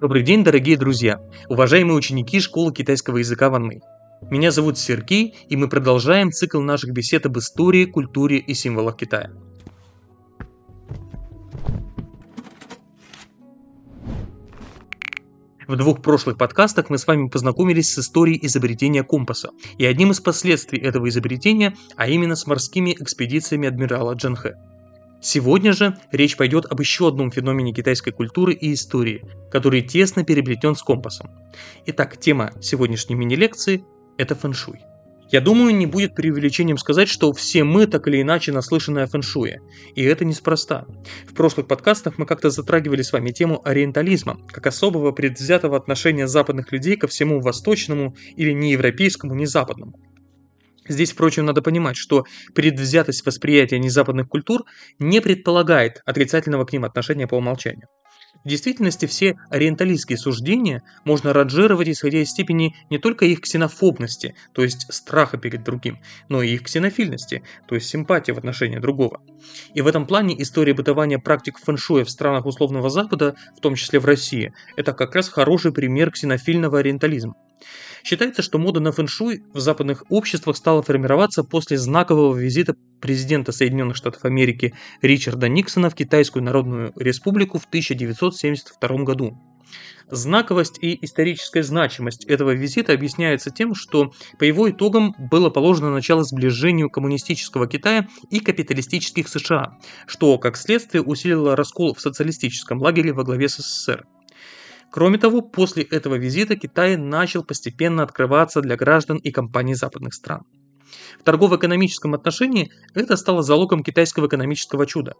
Добрый день, дорогие друзья, уважаемые ученики школы китайского языка Ванмэй. Меня зовут Сергей, и мы продолжаем цикл наших бесед об истории, культуре и символах Китая. В двух прошлых подкастах мы с вами познакомились с историей изобретения компаса и одним из последствий этого изобретения, а именно с морскими экспедициями адмирала Джанхэ. Сегодня же речь пойдет об еще одном феномене китайской культуры и истории, который тесно переплетен с компасом. Итак, тема сегодняшней мини-лекции – это фэншуй. Я думаю, не будет преувеличением сказать, что все мы так или иначе наслышаны о фэншуе. И это неспроста. В прошлых подкастах мы как-то затрагивали с вами тему ориентализма, как особого предвзятого отношения западных людей ко всему восточному или не европейскому, не западному. Здесь, впрочем, надо понимать, что предвзятость восприятия незападных культур не предполагает отрицательного к ним отношения по умолчанию. В действительности все ориенталистские суждения можно ранжировать исходя из степени не только их ксенофобности, то есть страха перед другим, но и их ксенофильности, то есть симпатии в отношении другого. И в этом плане история бытования практик фэншуя в странах условного Запада, в том числе в России, это как раз хороший пример ксенофильного ориентализма. Считается, что мода на фэншуй в западных обществах стала формироваться после знакового визита президента Соединенных Штатов Америки Ричарда Никсона в Китайскую Народную Республику в 1972 году. Знаковость и историческая значимость этого визита объясняется тем, что по его итогам было положено начало сближению коммунистического Китая и капиталистических США, что, как следствие, усилило раскол в социалистическом лагере во главе с СССР. Кроме того, после этого визита Китай начал постепенно открываться для граждан и компаний западных стран. В торгово-экономическом отношении это стало залогом китайского экономического чуда.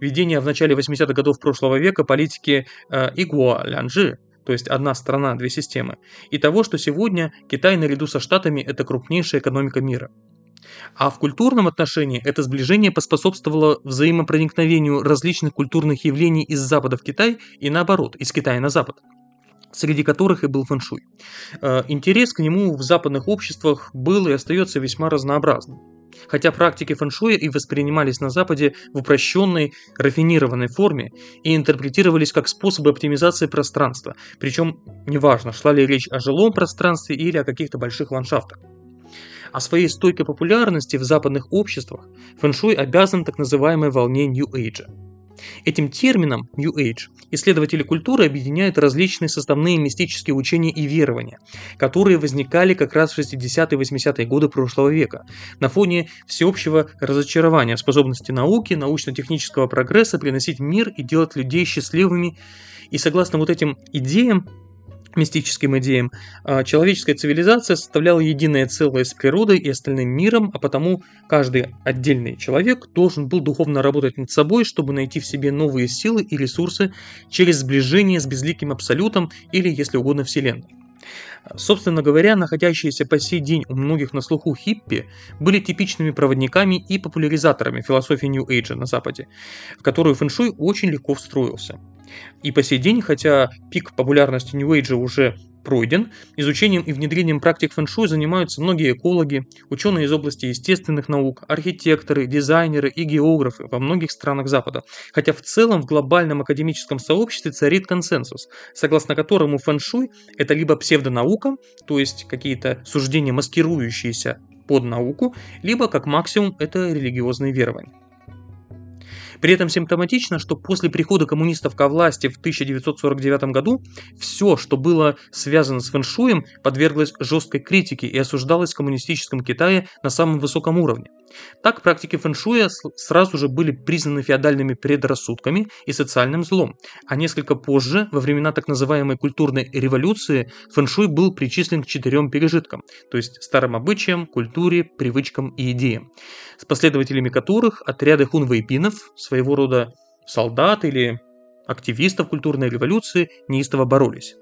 Введение в начале 80-х годов прошлого века политики э, Игуа Лянжи, то есть одна страна, две системы, и того, что сегодня Китай наряду со Штатами – это крупнейшая экономика мира. А в культурном отношении это сближение поспособствовало взаимопроникновению различных культурных явлений из Запада в Китай и наоборот, из Китая на Запад среди которых и был фэншуй. Э, интерес к нему в западных обществах был и остается весьма разнообразным. Хотя практики фэншуя и воспринимались на Западе в упрощенной, рафинированной форме и интерпретировались как способы оптимизации пространства, причем неважно, шла ли речь о жилом пространстве или о каких-то больших ландшафтах. О своей стойкой популярности в западных обществах фэншуй обязан так называемой волне New Age – Этим термином New Age исследователи культуры объединяют различные составные мистические учения и верования, которые возникали как раз в 60-е и 80-е годы прошлого века на фоне всеобщего разочарования в способности науки, научно-технического прогресса приносить мир и делать людей счастливыми. И согласно вот этим идеям, мистическим идеям, а, человеческая цивилизация составляла единое целое с природой и остальным миром, а потому каждый отдельный человек должен был духовно работать над собой, чтобы найти в себе новые силы и ресурсы через сближение с безликим абсолютом или, если угодно, Вселенной. Собственно говоря, находящиеся по сей день у многих на слуху хиппи были типичными проводниками и популяризаторами философии New Age на Западе, в которую фэншуй очень легко встроился. И по сей день, хотя пик популярности New Age уже пройден, изучением и внедрением практик фэншуй занимаются многие экологи, ученые из области естественных наук, архитекторы, дизайнеры и географы во многих странах Запада. Хотя в целом в глобальном академическом сообществе царит консенсус, согласно которому фэншуй – это либо псевдонаука, то есть какие-то суждения, маскирующиеся под науку, либо как максимум это религиозные верования. При этом симптоматично, что после прихода коммунистов ко власти в 1949 году все, что было связано с фэншуем, подверглось жесткой критике и осуждалось в коммунистическом Китае на самом высоком уровне. Так практики фэншуя сразу же были признаны феодальными предрассудками и социальным злом, а несколько позже, во времена так называемой культурной революции, фэншуй был причислен к четырем пережиткам, то есть старым обычаям, культуре, привычкам и идеям, с последователями которых отряды хунвейпинов, своего рода солдат или активистов культурной революции, неистово боролись.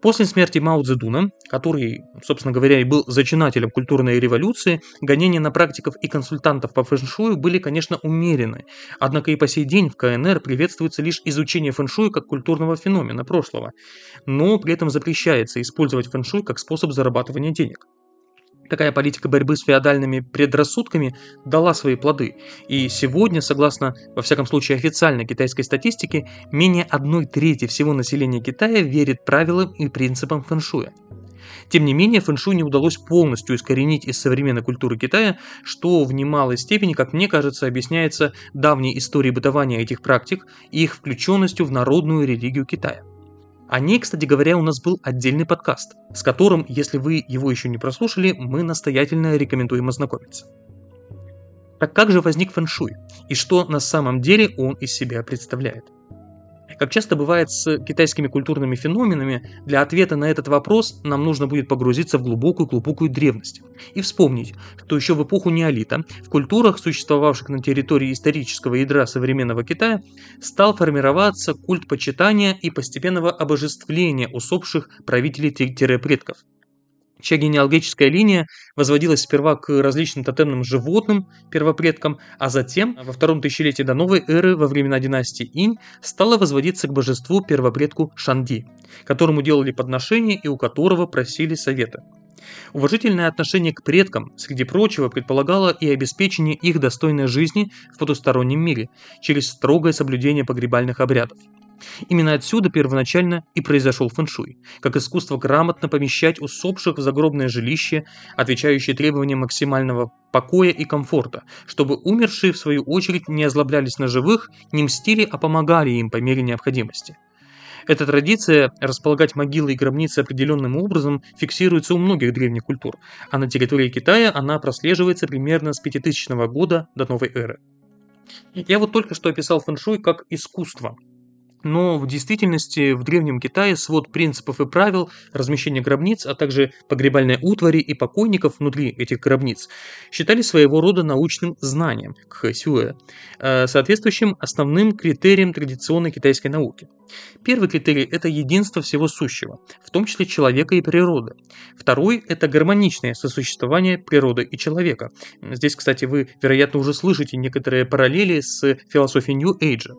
После смерти Мао Цзэдуна, который, собственно говоря, и был зачинателем культурной революции, гонения на практиков и консультантов по фэншую были, конечно, умерены. Однако и по сей день в КНР приветствуется лишь изучение фэншуя как культурного феномена прошлого, но при этом запрещается использовать фэншуй как способ зарабатывания денег. Такая политика борьбы с феодальными предрассудками дала свои плоды, и сегодня, согласно, во всяком случае, официальной китайской статистике, менее одной трети всего населения Китая верит правилам и принципам фэншуя. Тем не менее, фэншуй не удалось полностью искоренить из современной культуры Китая, что в немалой степени, как мне кажется, объясняется давней историей бытования этих практик и их включенностью в народную религию Китая. О ней, кстати говоря, у нас был отдельный подкаст, с которым, если вы его еще не прослушали, мы настоятельно рекомендуем ознакомиться. Так как же возник фэншуй и что на самом деле он из себя представляет? Как часто бывает с китайскими культурными феноменами, для ответа на этот вопрос нам нужно будет погрузиться в глубокую-глубокую древность и вспомнить, что еще в эпоху неолита в культурах, существовавших на территории исторического ядра современного Китая, стал формироваться культ почитания и постепенного обожествления усопших правителей-предков – чья генеалогическая линия возводилась сперва к различным тотемным животным, первопредкам, а затем, во втором тысячелетии до новой эры, во времена династии Инь, стала возводиться к божеству первопредку Шанди, которому делали подношения и у которого просили совета. Уважительное отношение к предкам, среди прочего, предполагало и обеспечение их достойной жизни в потустороннем мире через строгое соблюдение погребальных обрядов – Именно отсюда первоначально и произошел фэншуй, как искусство грамотно помещать усопших в загробное жилище, отвечающее требованиям максимального покоя и комфорта, чтобы умершие, в свою очередь, не озлоблялись на живых, не мстили, а помогали им по мере необходимости. Эта традиция располагать могилы и гробницы определенным образом фиксируется у многих древних культур, а на территории Китая она прослеживается примерно с 5000 года до новой эры. Я вот только что описал фэншуй как искусство – но в действительности в Древнем Китае свод принципов и правил размещения гробниц, а также погребальной утвари и покойников внутри этих гробниц считали своего рода научным знанием, кхэсюэ, э, соответствующим основным критериям традиционной китайской науки. Первый критерий – это единство всего сущего, в том числе человека и природы. Второй – это гармоничное сосуществование природы и человека. Здесь, кстати, вы, вероятно, уже слышите некоторые параллели с философией Нью-Эйджа.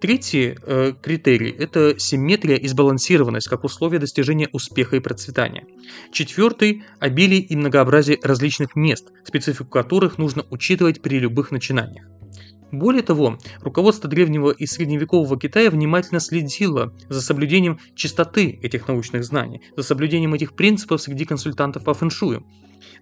Третий э, критерий – это симметрия и сбалансированность как условие достижения успеха и процветания. Четвертый – обилие и многообразие различных мест, специфику которых нужно учитывать при любых начинаниях. Более того, руководство древнего и средневекового Китая внимательно следило за соблюдением чистоты этих научных знаний, за соблюдением этих принципов среди консультантов по фэншую,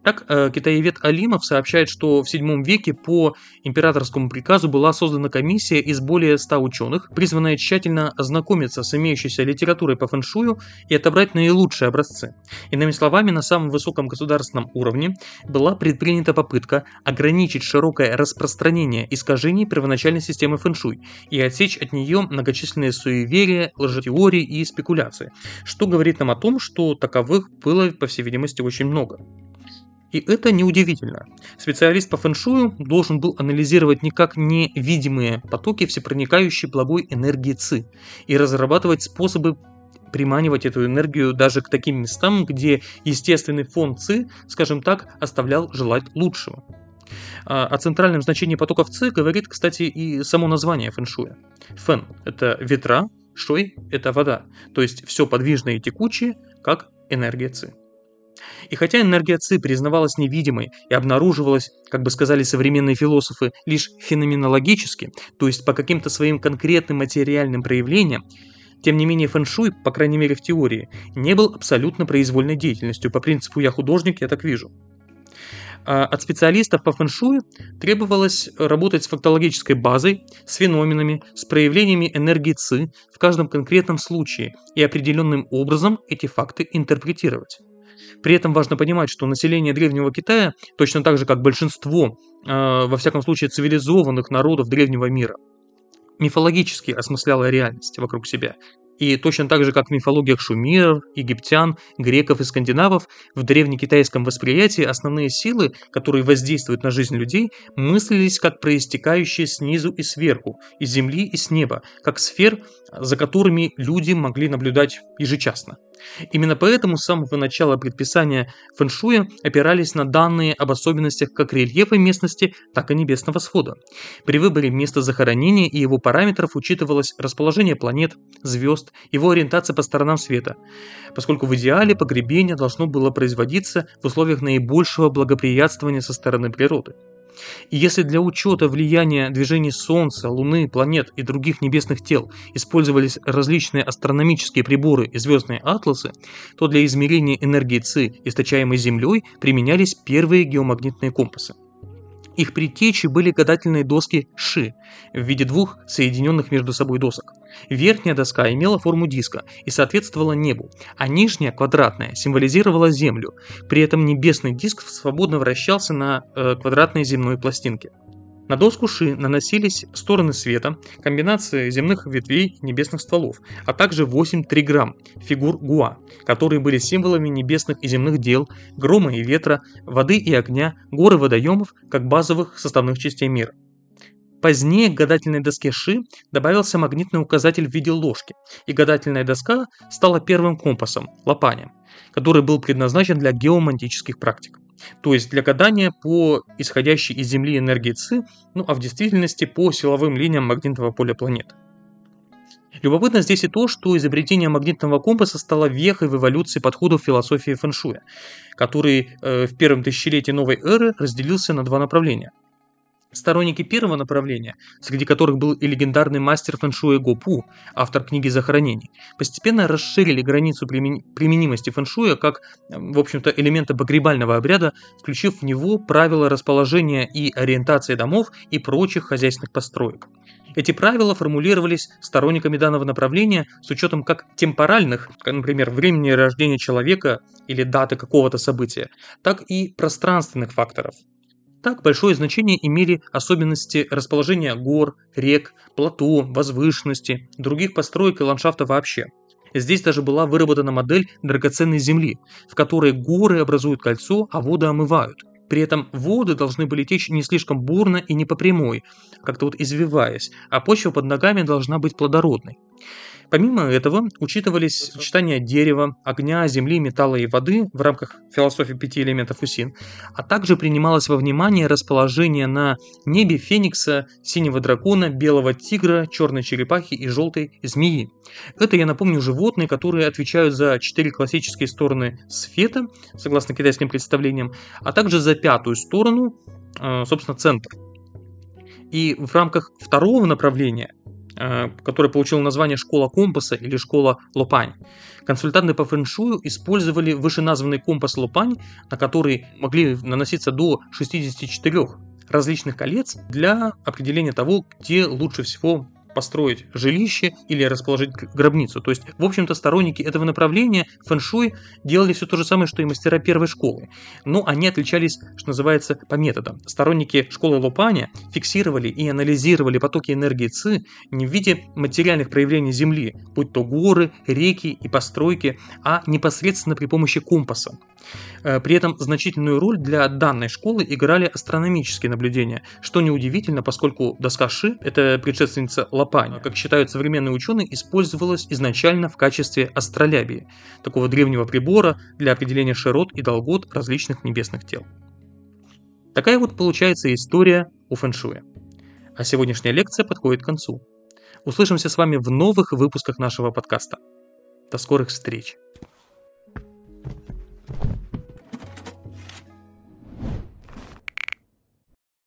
так, э, китаевед Алимов сообщает, что в VII веке по императорскому приказу была создана комиссия из более 100 ученых, призванная тщательно ознакомиться с имеющейся литературой по фэншую и отобрать наилучшие образцы. Иными словами, на самом высоком государственном уровне была предпринята попытка ограничить широкое распространение искажений первоначальной системы фэншуй и отсечь от нее многочисленные суеверия, лжетеории и спекуляции, что говорит нам о том, что таковых было, по всей видимости, очень много. И это неудивительно. Специалист по фэншую должен был анализировать никак не видимые потоки всепроникающей благой энергии ЦИ и разрабатывать способы приманивать эту энергию даже к таким местам, где естественный фон ЦИ, скажем так, оставлял желать лучшего. А, о центральном значении потоков ЦИ говорит, кстати, и само название фэншуя. Фэн – это ветра, шой – это вода, то есть все подвижное и текучее, как энергия ЦИ. И хотя энергия ЦИ признавалась невидимой и обнаруживалась, как бы сказали современные философы, лишь феноменологически, то есть по каким-то своим конкретным материальным проявлениям, тем не менее фэншуй, по крайней мере в теории, не был абсолютно произвольной деятельностью, по принципу «я художник, я так вижу». А от специалистов по фэншую требовалось работать с фактологической базой, с феноменами, с проявлениями энергии ЦИ в каждом конкретном случае и определенным образом эти факты интерпретировать. При этом важно понимать, что население Древнего Китая, точно так же как большинство, э, во всяком случае, цивилизованных народов Древнего мира, мифологически осмысляло реальность вокруг себя. И точно так же, как в мифологиях шумеров, египтян, греков и скандинавов, в древнекитайском восприятии основные силы, которые воздействуют на жизнь людей, мыслились как проистекающие снизу и сверху, из земли и с неба, как сфер, за которыми люди могли наблюдать ежечасно. Именно поэтому с самого начала предписания фэншуя опирались на данные об особенностях как рельефа местности, так и небесного свода. При выборе места захоронения и его параметров учитывалось расположение планет, звезд, его ориентация по сторонам света, поскольку в идеале погребение должно было производиться в условиях наибольшего благоприятствования со стороны природы. И если для учета влияния движений Солнца, Луны, планет и других небесных тел использовались различные астрономические приборы и звездные атласы, то для измерения энергии ЦИ, источаемой Землей, применялись первые геомагнитные компасы. Их предтечи были гадательные доски Ши в виде двух соединенных между собой досок. Верхняя доска имела форму диска и соответствовала небу, а нижняя, квадратная, символизировала Землю. При этом небесный диск свободно вращался на э, квадратной земной пластинке. На доску Ши наносились стороны света, комбинации земных ветвей небесных стволов, а также 8 триграмм фигур Гуа, которые были символами небесных и земных дел, грома и ветра, воды и огня, горы водоемов, как базовых составных частей мира. Позднее к гадательной доске Ши добавился магнитный указатель в виде ложки, и гадательная доска стала первым компасом – лопанем, который был предназначен для геомантических практик. То есть для гадания по исходящей из Земли энергии ЦИ, ну а в действительности по силовым линиям магнитного поля планет. Любопытно здесь и то, что изобретение магнитного компаса стало вехой в эволюции подходов философии фэншуя, который э, в первом тысячелетии новой эры разделился на два направления – Сторонники первого направления, среди которых был и легендарный мастер фэншуя Гопу, автор книги «Захоронений», постепенно расширили границу применимости фэншуя как, в общем-то, элемента погребального обряда, включив в него правила расположения и ориентации домов и прочих хозяйственных построек. Эти правила формулировались сторонниками данного направления с учетом как темпоральных, например, времени рождения человека или даты какого-то события, так и пространственных факторов – так большое значение имели особенности расположения гор, рек, плато, возвышенности, других построек и ландшафта вообще. Здесь даже была выработана модель драгоценной земли, в которой горы образуют кольцо, а воды омывают. При этом воды должны были течь не слишком бурно и не по прямой, как-то вот извиваясь, а почва под ногами должна быть плодородной. Помимо этого, учитывались сочетания дерева, огня, земли, металла и воды в рамках философии пяти элементов УСИН, а также принималось во внимание расположение на небе феникса, синего дракона, белого тигра, черной черепахи и желтой змеи. Это, я напомню, животные, которые отвечают за четыре классические стороны света, согласно китайским представлениям, а также за пятую сторону, э, собственно, центр. И в рамках второго направления который получил название «Школа компаса» или «Школа Лопань». Консультанты по фэншую использовали вышеназванный компас Лопань, на который могли наноситься до 64 различных колец для определения того, где лучше всего построить жилище или расположить гробницу. То есть, в общем-то, сторонники этого направления фэншуй делали все то же самое, что и мастера первой школы. Но они отличались, что называется, по методам. Сторонники школы Лопаня фиксировали и анализировали потоки энергии ЦИ не в виде материальных проявлений Земли, будь то горы, реки и постройки, а непосредственно при помощи компаса. Э, при этом значительную роль для данной школы играли астрономические наблюдения, что неудивительно, поскольку доска Ши, это предшественница Лопани, как считают современные ученые, использовалась изначально в качестве астролябии, такого древнего прибора для определения широт и долгот различных небесных тел. Такая вот получается история у фэншуя. А сегодняшняя лекция подходит к концу. Услышимся с вами в новых выпусках нашего подкаста. До скорых встреч!